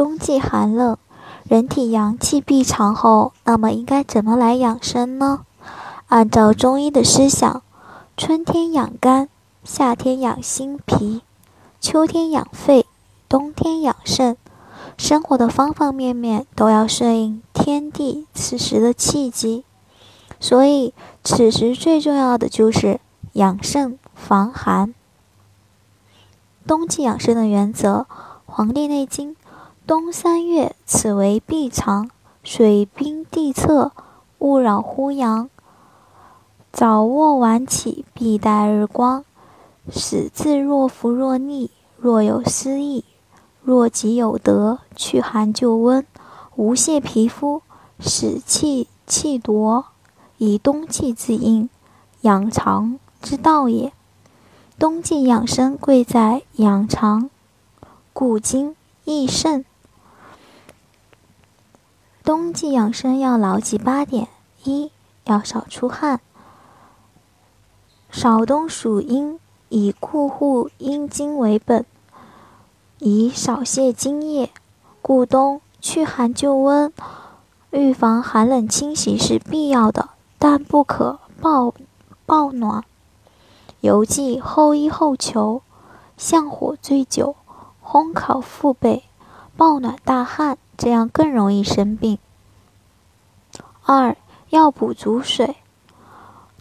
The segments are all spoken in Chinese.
冬季寒冷，人体阳气闭藏后，那么应该怎么来养生呢？按照中医的思想，春天养肝，夏天养心脾，秋天养肺，冬天养肾。生活的方方面面都要顺应天地此时的气机，所以此时最重要的就是养肾防寒。冬季养生的原则，《黄帝内经》。冬三月，此为闭藏，水冰地侧，勿扰乎阳。早卧晚起，必待日光。使自若服若逆，若有失意，若即有得，去寒就温，无泄皮肤，使气气夺，以冬气自应，养藏之道也。冬季养生贵在养藏，固精益肾。冬季养生要牢记八点：一要少出汗。少冬属阴，以固护阴经为本，以少泄津液，故冬去寒就温，预防寒冷侵袭是必要的，但不可暴暴暖。尤忌后衣后裘，向火醉酒，烘烤腹背，暴暖大汗。这样更容易生病。二要补足水。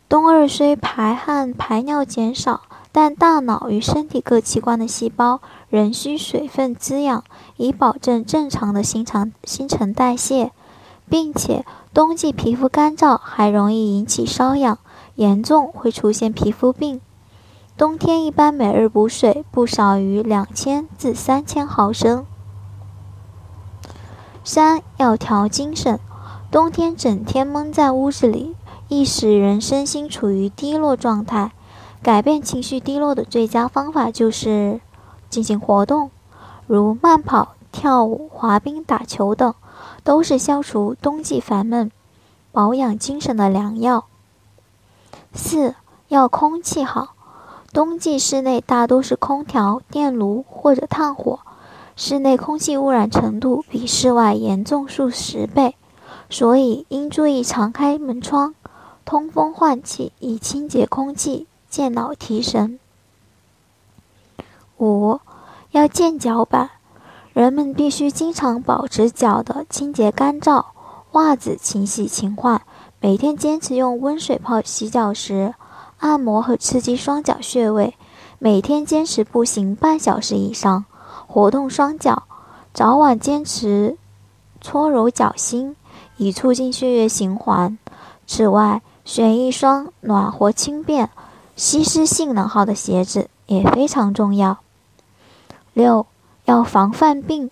冬日虽排汗排尿减少，但大脑与身体各器官的细胞仍需水分滋养，以保证正常的新陈新陈代谢，并且冬季皮肤干燥还容易引起瘙痒，严重会出现皮肤病。冬天一般每日补水不少于两千至三千毫升。三要调精神，冬天整天闷在屋子里，易使人身心处于低落状态。改变情绪低落的最佳方法就是进行活动，如慢跑、跳舞、滑冰、打球等，都是消除冬季烦闷、保养精神的良药。四要空气好，冬季室内大多是空调、电炉或者炭火。室内空气污染程度比室外严重数十倍，所以应注意常开门窗，通风换气，以清洁空气，健脑提神。五要健脚板，人们必须经常保持脚的清洁干燥，袜子勤洗勤换，每天坚持用温水泡洗脚时，按摩和刺激双脚穴位，每天坚持步行半小时以上。活动双脚，早晚坚持搓揉脚心，以促进血液循环。此外，选一双暖和轻便、吸湿性能好的鞋子也非常重要。六要防范病，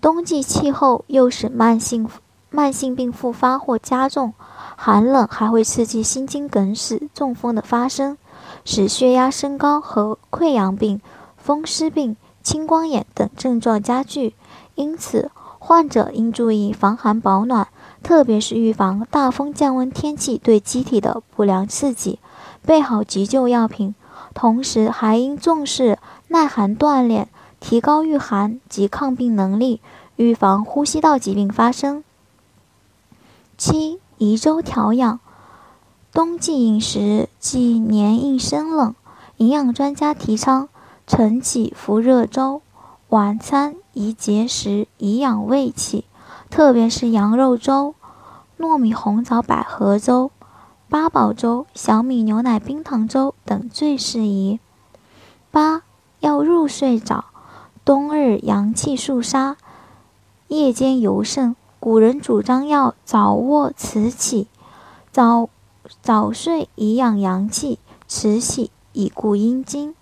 冬季气候又使慢性慢性病复发或加重，寒冷还会刺激心肌梗死、中风的发生，使血压升高和溃疡病、风湿病。青光眼等症状加剧，因此患者应注意防寒保暖，特别是预防大风降温天气对机体的不良刺激，备好急救药品。同时，还应重视耐寒锻炼，提高御寒及抗病能力，预防呼吸道疾病发生。七宜粥调养，冬季饮食忌黏硬生冷，营养专家提倡。晨起服热粥，晚餐宜节食以养胃气，特别是羊肉粥、糯米红枣百合粥、八宝粥、小米牛奶冰糖粥等最适宜。八要入睡早，冬日阳气肃杀，夜间尤甚。古人主张要早卧迟起，早早睡以养阳气，迟起以固阴精。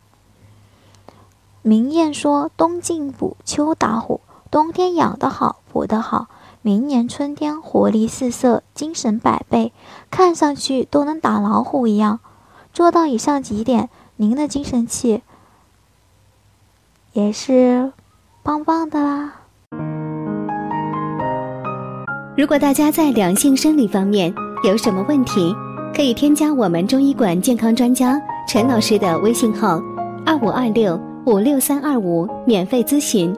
明谚说：“冬进补，秋打虎。”冬天养得好，补得好，明年春天活力四射，精神百倍，看上去都能打老虎一样。做到以上几点，您的精神气也是棒棒的啦。如果大家在两性生理方面有什么问题，可以添加我们中医馆健康专家陈老师的微信号：二五二六五六三二五，免费咨询。